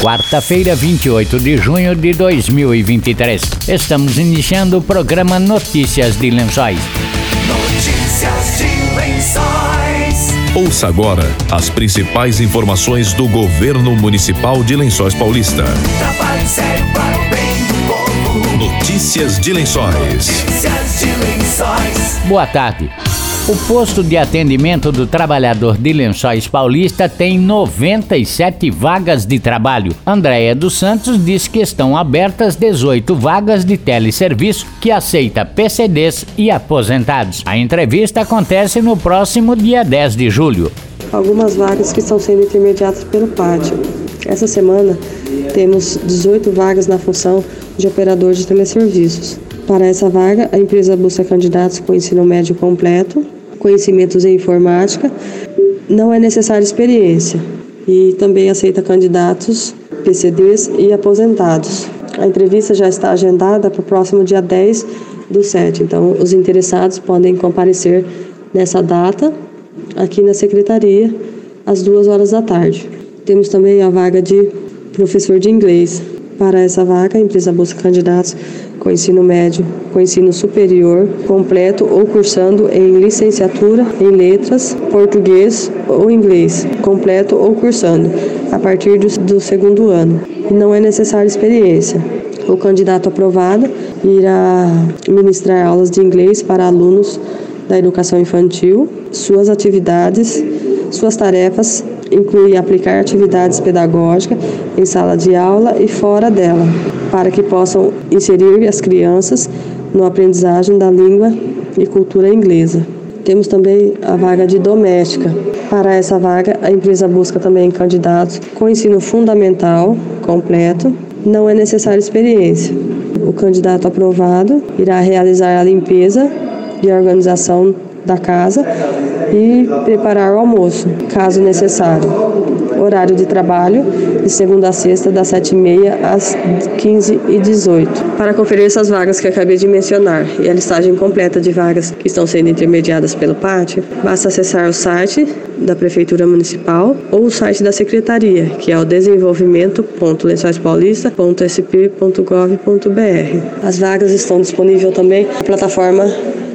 quarta-feira, 28 de junho de 2023. Estamos iniciando o programa Notícias de Lençóis. Notícias de Lençóis. Ouça agora as principais informações do governo municipal de Lençóis Paulista. Trabalho sério para o bem do povo. Notícias de Lençóis. Notícias de Lençóis. Boa tarde. O posto de atendimento do trabalhador de Lençóis Paulista tem 97 vagas de trabalho. Andréia dos Santos diz que estão abertas 18 vagas de teleserviço que aceita PCDs e aposentados. A entrevista acontece no próximo dia 10 de julho. algumas vagas que estão sendo intermediadas pelo pátio. Essa semana temos 18 vagas na função de operador de teleserviços. Para essa vaga, a empresa busca candidatos com ensino médio completo, conhecimentos em informática, não é necessária experiência e também aceita candidatos PCDs e aposentados. A entrevista já está agendada para o próximo dia 10 do 7, então os interessados podem comparecer nessa data aqui na secretaria às duas horas da tarde. Temos também a vaga de professor de inglês. Para essa vaga, a empresa busca candidatos com ensino médio, com ensino superior, completo ou cursando em licenciatura em letras, português ou inglês, completo ou cursando, a partir do, do segundo ano. E não é necessária experiência. O candidato aprovado irá ministrar aulas de inglês para alunos da educação infantil, suas atividades, suas tarefas incluem aplicar atividades pedagógicas em sala de aula e fora dela, para que possam inserir as crianças no aprendizagem da língua e cultura inglesa. Temos também a vaga de doméstica. Para essa vaga, a empresa busca também candidatos com ensino fundamental completo. Não é necessária experiência. O candidato aprovado irá realizar a limpeza e a organização da casa e preparar o almoço, caso necessário. Horário de trabalho de segunda a sexta, das 7h30 às 15h18. Para conferir essas vagas que acabei de mencionar e a listagem completa de vagas que estão sendo intermediadas pelo pátio, basta acessar o site da Prefeitura Municipal ou o site da Secretaria, que é o desenvolvimento.lençoispaulista.sp.gov.br. As vagas estão disponíveis também na plataforma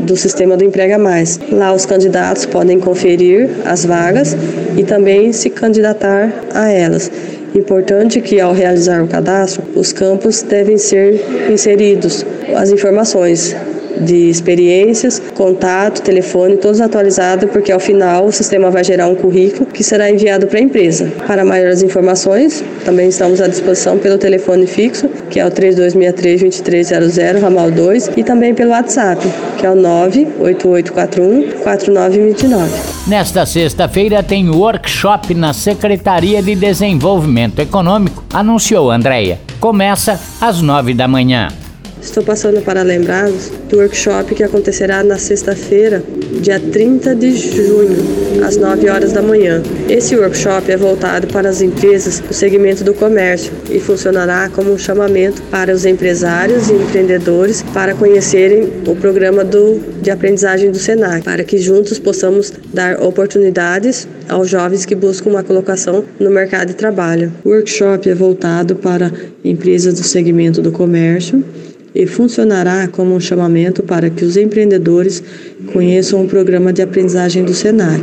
do Sistema do Emprega Mais. Lá os candidatos podem conferir as vagas e também se candidatar a elas. Importante que ao realizar o cadastro, os campos devem ser inseridos as informações de experiências, contato, telefone, todos atualizados, porque ao final o sistema vai gerar um currículo que será enviado para a empresa. Para maiores informações, também estamos à disposição pelo telefone fixo, que é o 3263-2300, ramal 2, e também pelo WhatsApp, que é o 98841-4929. Nesta sexta-feira tem workshop na Secretaria de Desenvolvimento Econômico, anunciou Andréia. Começa às nove da manhã. Estou passando para lembrá-los do workshop que acontecerá na sexta-feira, dia 30 de junho, às 9 horas da manhã. Esse workshop é voltado para as empresas do segmento do comércio e funcionará como um chamamento para os empresários e empreendedores para conhecerem o programa do, de aprendizagem do SENAC, para que juntos possamos dar oportunidades aos jovens que buscam uma colocação no mercado de trabalho. O workshop é voltado para empresas do segmento do comércio e funcionará como um chamamento para que os empreendedores conheçam o programa de aprendizagem do SENAC,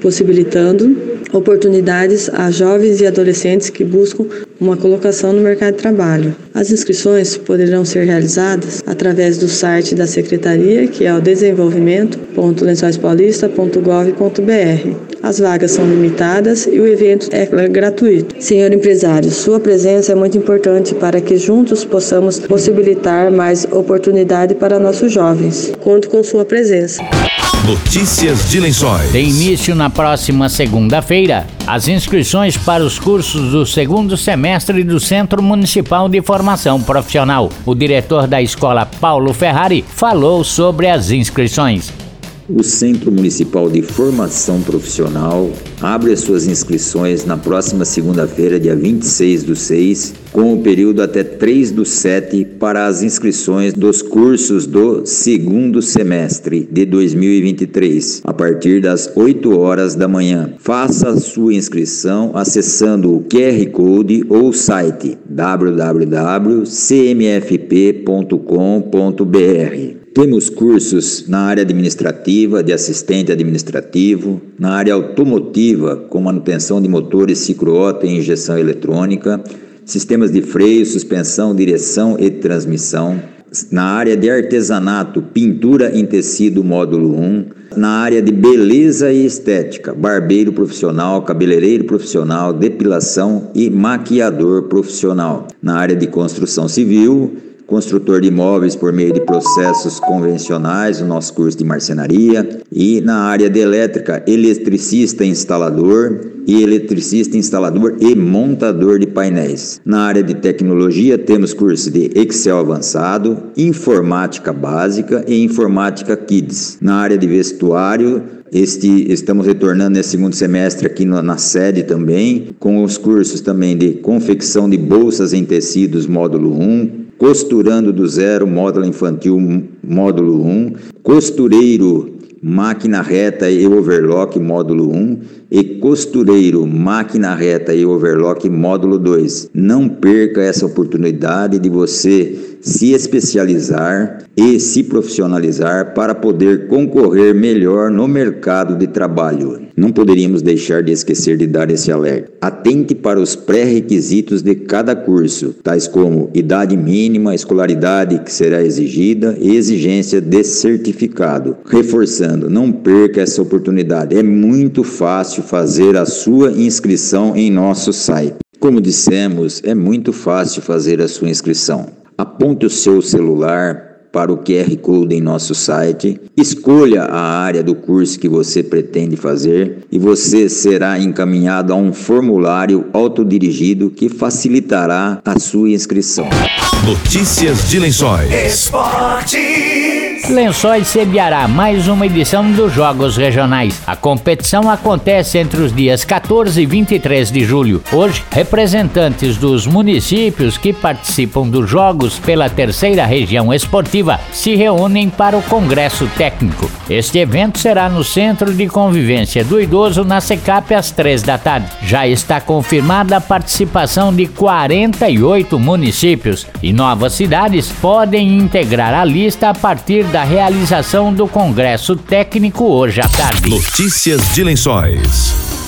possibilitando oportunidades a jovens e adolescentes que buscam uma colocação no mercado de trabalho. As inscrições poderão ser realizadas através do site da Secretaria, que é o desenvolvimento.lençoispaulista.gov.br. As vagas são limitadas e o evento é gratuito. Senhor empresário, sua presença é muito importante para que juntos possamos possibilitar mais oportunidade para nossos jovens. Conto com sua presença. Notícias de Lençóis. Tem início na próxima segunda-feira as inscrições para os cursos do segundo semestre do Centro Municipal de Formação Profissional. O diretor da escola, Paulo Ferrari, falou sobre as inscrições. O Centro Municipal de Formação Profissional abre as suas inscrições na próxima segunda-feira, dia 26 do 6, com o período até 3 do 7 para as inscrições dos cursos do segundo semestre de 2023, a partir das 8 horas da manhã. Faça sua inscrição acessando o QR Code ou o site www.cmfp.com.br. Temos cursos na área administrativa, de assistente administrativo, na área automotiva, com manutenção de motores ciclo-OTA e injeção eletrônica, sistemas de freio, suspensão, direção e transmissão, na área de artesanato, pintura em tecido módulo 1, na área de beleza e estética, barbeiro profissional, cabeleireiro profissional, depilação e maquiador profissional, na área de construção civil, construtor de imóveis por meio de processos convencionais, o nosso curso de marcenaria, e na área de elétrica, eletricista instalador e eletricista instalador e montador de painéis. Na área de tecnologia, temos curso de Excel avançado, informática básica e informática Kids. Na área de vestuário, este, estamos retornando nesse segundo semestre aqui na sede também, com os cursos também de confecção de bolsas em tecidos módulo 1, costurando do zero, módulo infantil, módulo 1, costureiro, máquina reta e overlock, módulo 1, e costureiro, máquina reta e overlock, módulo 2. Não perca essa oportunidade de você se especializar e se profissionalizar para poder concorrer melhor no mercado de trabalho. Não poderíamos deixar de esquecer de dar esse alerta. Atente para os pré-requisitos de cada curso, tais como idade mínima, escolaridade que será exigida e exigência de certificado. Reforçando, não perca essa oportunidade. É muito fácil fazer a sua inscrição em nosso site. Como dissemos, é muito fácil fazer a sua inscrição. Aponte o seu celular para o QR Code em nosso site, escolha a área do curso que você pretende fazer e você será encaminhado a um formulário autodirigido que facilitará a sua inscrição. Notícias de Lençóis. Esporte. Lençóis sediará mais uma edição dos Jogos Regionais. A competição acontece entre os dias 14 e 23 de julho. Hoje, representantes dos municípios que participam dos Jogos pela terceira região esportiva se reúnem para o Congresso Técnico. Este evento será no Centro de Convivência do Idoso, na Secap, às três da tarde. Já está confirmada a participação de 48 municípios e novas cidades podem integrar a lista a partir da realização do Congresso Técnico hoje à tarde. Notícias de Lençóis.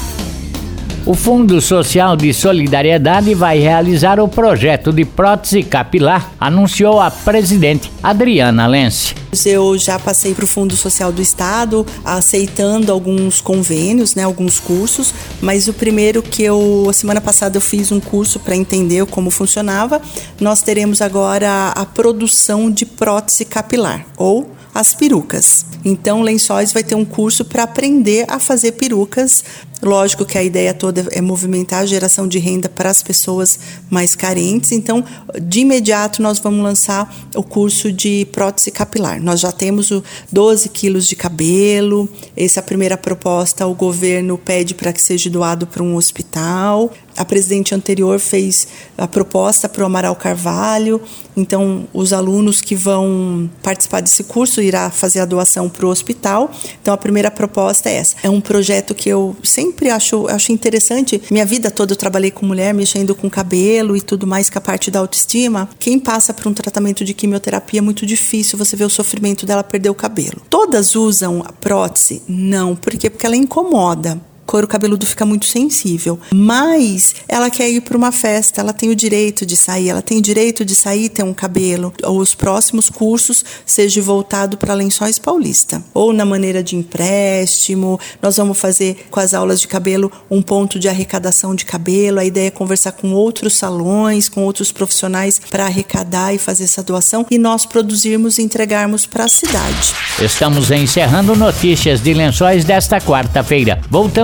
O Fundo Social de Solidariedade vai realizar o projeto de prótese capilar, anunciou a presidente Adriana Lense. Eu já passei para o Fundo Social do Estado, aceitando alguns convênios, né, alguns cursos, mas o primeiro que eu, a semana passada eu fiz um curso para entender como funcionava. Nós teremos agora a produção de prótese capilar, ou as perucas. Então, Lençóis vai ter um curso para aprender a fazer perucas. Lógico que a ideia toda é movimentar a geração de renda para as pessoas mais carentes. Então, de imediato, nós vamos lançar o curso de prótese capilar. Nós já temos o 12 quilos de cabelo. Essa é a primeira proposta. O governo pede para que seja doado para um hospital. A presidente anterior fez a proposta para o Amaral Carvalho. Então, os alunos que vão participar desse curso irá fazer a doação para o hospital. Então, a primeira proposta é essa. É um projeto que eu sempre acho, acho interessante. Minha vida toda eu trabalhei com mulher, mexendo com cabelo e tudo mais, que a parte da autoestima. Quem passa por um tratamento de quimioterapia é muito difícil você ver o sofrimento dela perder o cabelo. Todas usam a prótese? Não. Por quê? Porque ela incomoda couro cabeludo fica muito sensível. Mas ela quer ir para uma festa, ela tem o direito de sair, ela tem o direito de sair e ter um cabelo. Os próximos cursos seja voltado para Lençóis Paulista, ou na maneira de empréstimo. Nós vamos fazer com as aulas de cabelo um ponto de arrecadação de cabelo. A ideia é conversar com outros salões, com outros profissionais para arrecadar e fazer essa doação e nós produzirmos e entregarmos para a cidade. Estamos encerrando notícias de Lençóis desta quarta-feira.